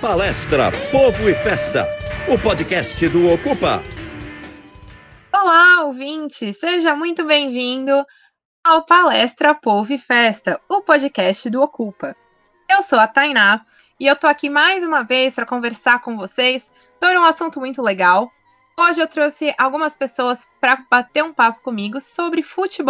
Palestra Povo e Festa, o podcast do Ocupa. Olá, ouvinte! Seja muito bem-vindo ao Palestra Povo e Festa, o podcast do Ocupa. Eu sou a Tainá e eu tô aqui mais uma vez para conversar com vocês sobre um assunto muito legal. Hoje eu trouxe algumas pessoas para bater um papo comigo sobre futebol